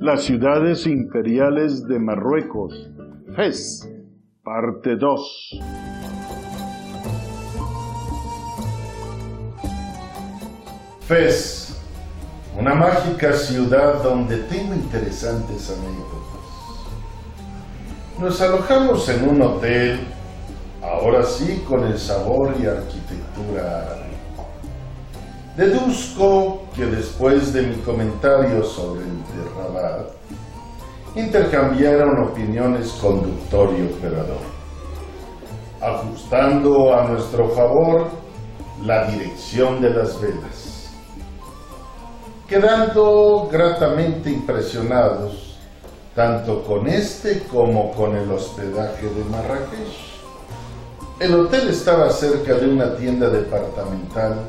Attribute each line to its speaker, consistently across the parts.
Speaker 1: Las ciudades imperiales de Marruecos, Fez, parte 2. Fez, una mágica ciudad donde tengo interesantes anécdotas. Nos alojamos en un hotel, ahora sí con el sabor y arquitectura árabe. Deduzco que después de mi comentario sobre el de Rabat, intercambiaron opiniones conductor y operador, ajustando a nuestro favor la dirección de las velas, quedando gratamente impresionados tanto con este como con el hospedaje de Marrakech. El hotel estaba cerca de una tienda departamental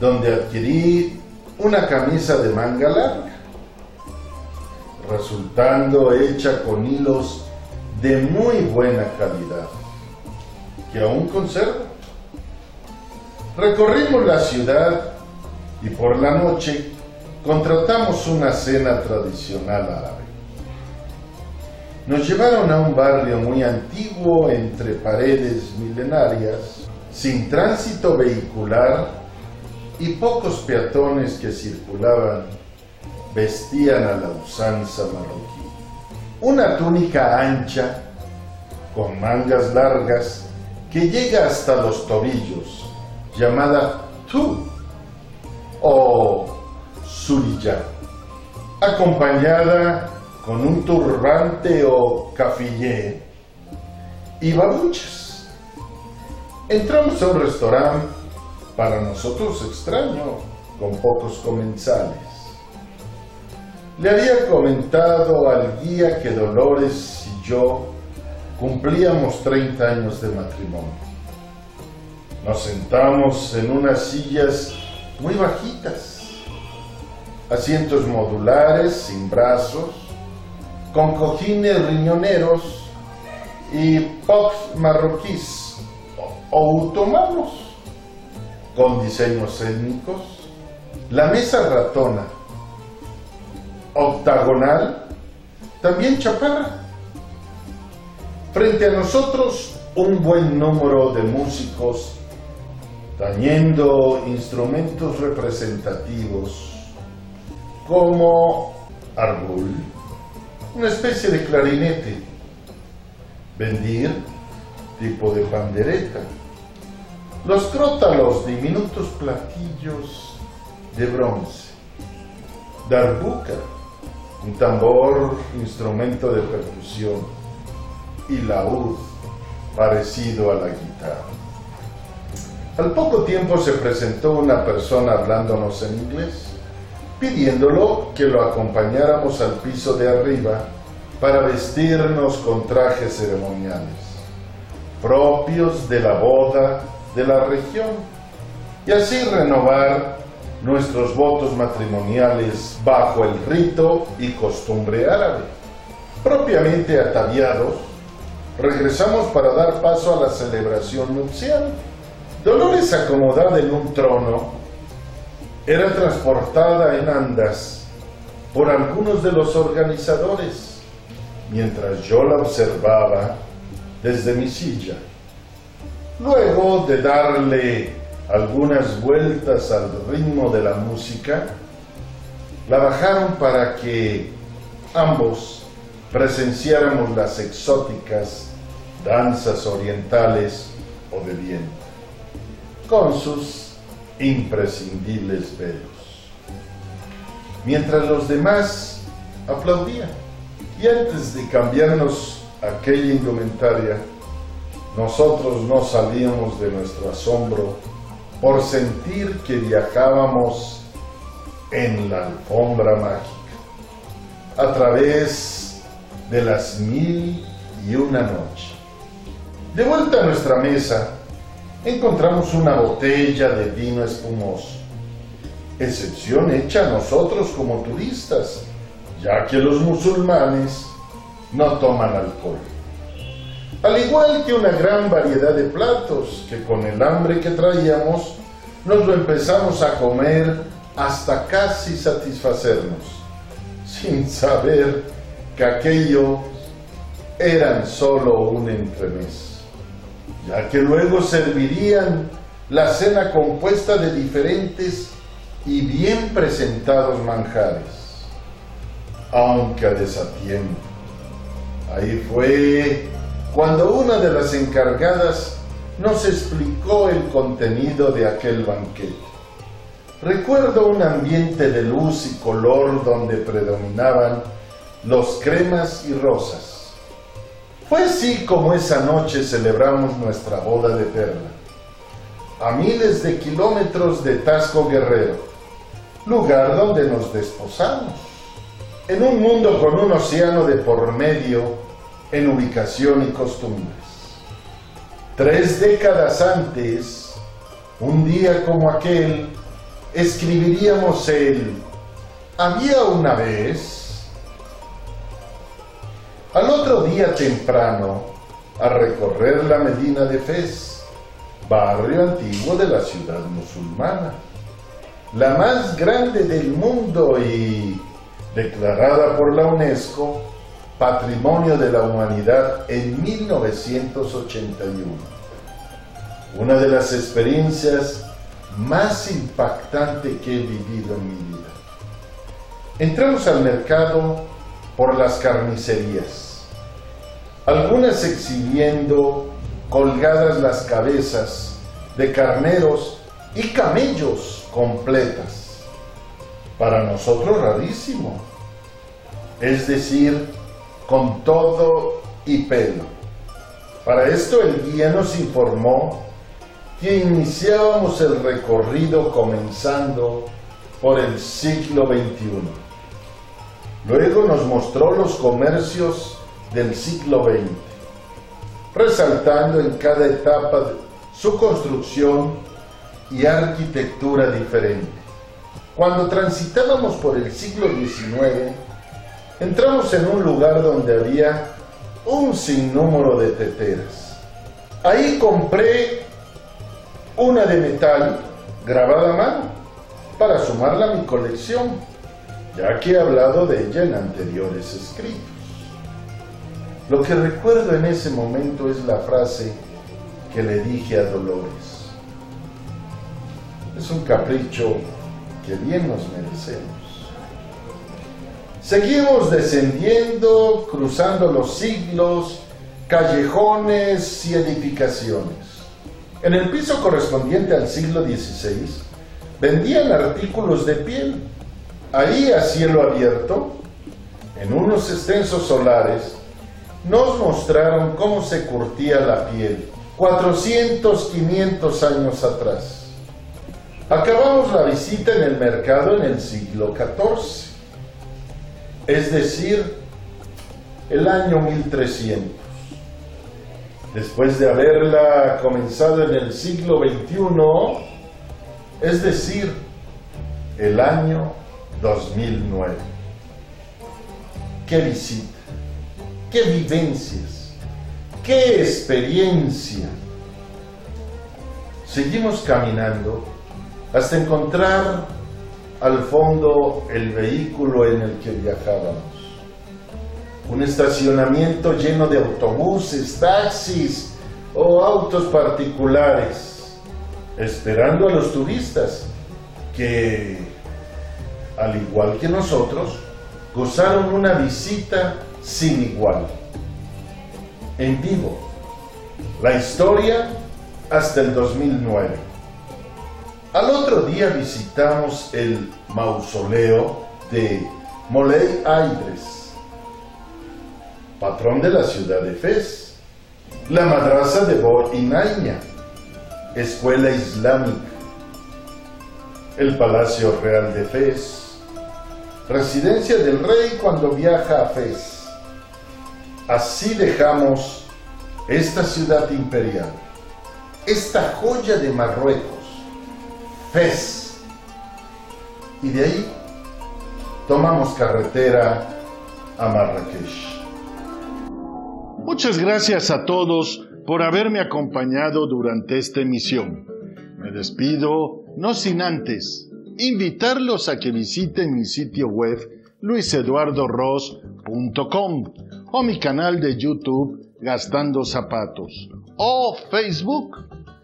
Speaker 1: donde adquirí una camisa de manga larga, resultando hecha con hilos de muy buena calidad, que aún conservo. Recorrimos la ciudad y por la noche contratamos una cena tradicional árabe. Nos llevaron a un barrio muy antiguo entre paredes milenarias, sin tránsito vehicular y pocos peatones que circulaban vestían a la usanza marroquí. Una túnica ancha, con mangas largas, que llega hasta los tobillos, llamada tu o surilla, acompañada con un turbante o cafillé y babuchas. Entramos a un restaurante para nosotros extraño, con pocos comensales. Le había comentado al guía que Dolores y yo cumplíamos 30 años de matrimonio. Nos sentamos en unas sillas muy bajitas, asientos modulares, sin brazos, con cojines riñoneros y pops marroquíes o otomanos con diseños étnicos, la mesa ratona, octagonal, también chaparra. Frente a nosotros un buen número de músicos tañendo instrumentos representativos como arbul, una especie de clarinete, bendir, tipo de pandereta, los crótalos, diminutos platillos de bronce. Darbuka, un tambor, instrumento de percusión. Y laúd, parecido a la guitarra. Al poco tiempo se presentó una persona hablándonos en inglés, pidiéndolo que lo acompañáramos al piso de arriba para vestirnos con trajes ceremoniales, propios de la boda de la región y así renovar nuestros votos matrimoniales bajo el rito y costumbre árabe. Propiamente ataviados, regresamos para dar paso a la celebración nupcial. Dolores acomodada en un trono, era transportada en andas por algunos de los organizadores, mientras yo la observaba desde mi silla. Luego de darle algunas vueltas al ritmo de la música, la bajaron para que ambos presenciáramos las exóticas danzas orientales o de viento, con sus imprescindibles velos. Mientras los demás aplaudían. Y antes de cambiarnos aquella indumentaria, nosotros no salíamos de nuestro asombro por sentir que viajábamos en la alfombra mágica. a través de las mil y una noche. De vuelta a nuestra mesa, encontramos una botella de vino espumoso, excepción hecha a nosotros como turistas, ya que los musulmanes no toman alcohol. Al igual que una gran variedad de platos que con el hambre que traíamos nos lo empezamos a comer hasta casi satisfacernos, sin saber que aquello eran solo un entremés ya que luego servirían la cena compuesta de diferentes y bien presentados manjares, aunque a desatiempo. Ahí fue cuando una de las encargadas nos explicó el contenido de aquel banquete. Recuerdo un ambiente de luz y color donde predominaban los cremas y rosas fue así como esa noche celebramos nuestra boda de perla. A miles de kilómetros de Tasco Guerrero, lugar donde nos desposamos. En un mundo con un océano de por medio en ubicación y costumbres. Tres décadas antes, un día como aquel, escribiríamos el Había una vez al otro día temprano, a recorrer la Medina de Fez, barrio antiguo de la ciudad musulmana, la más grande del mundo y declarada por la UNESCO Patrimonio de la Humanidad en 1981. Una de las experiencias más impactantes que he vivido en mi vida. Entramos al mercado por las carnicerías algunas exhibiendo colgadas las cabezas de carneros y camellos completas. Para nosotros rarísimo, es decir, con todo y pelo. Para esto el guía nos informó que iniciábamos el recorrido comenzando por el siglo XXI. Luego nos mostró los comercios del siglo XX, resaltando en cada etapa su construcción y arquitectura diferente. Cuando transitábamos por el siglo XIX, entramos en un lugar donde había un sinnúmero de teteras. Ahí compré una de metal grabada a mano para sumarla a mi colección, ya que he hablado de ella en anteriores escritos. Lo que recuerdo en ese momento es la frase que le dije a Dolores. Es un capricho que bien nos merecemos. Seguimos descendiendo, cruzando los siglos, callejones y edificaciones. En el piso correspondiente al siglo XVI vendían artículos de piel. Ahí a cielo abierto, en unos extensos solares, nos mostraron cómo se curtía la piel 400, 500 años atrás. Acabamos la visita en el mercado en el siglo XIV, es decir, el año 1300. Después de haberla comenzado en el siglo XXI, es decir, el año 2009. ¡Qué visita! qué vivencias, qué experiencia. Seguimos caminando hasta encontrar al fondo el vehículo en el que viajábamos. Un estacionamiento lleno de autobuses, taxis o autos particulares, esperando a los turistas que, al igual que nosotros, gozaron una visita sin igual. En vivo, la historia hasta el 2009. Al otro día visitamos el mausoleo de Moley Aydres, patrón de la ciudad de Fez, la madraza de Bo Inaña, escuela islámica, el Palacio Real de Fez, residencia del rey cuando viaja a Fez. Así dejamos esta ciudad imperial, esta joya de Marruecos, Y de ahí tomamos carretera a Marrakech. Muchas gracias a todos por haberme acompañado durante esta emisión. Me despido, no sin antes invitarlos a que visiten mi sitio web luiseduardoros.com o mi canal de YouTube Gastando Zapatos o Facebook,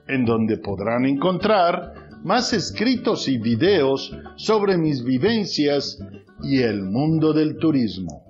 Speaker 1: en donde podrán encontrar más escritos y videos sobre mis vivencias y el mundo del turismo.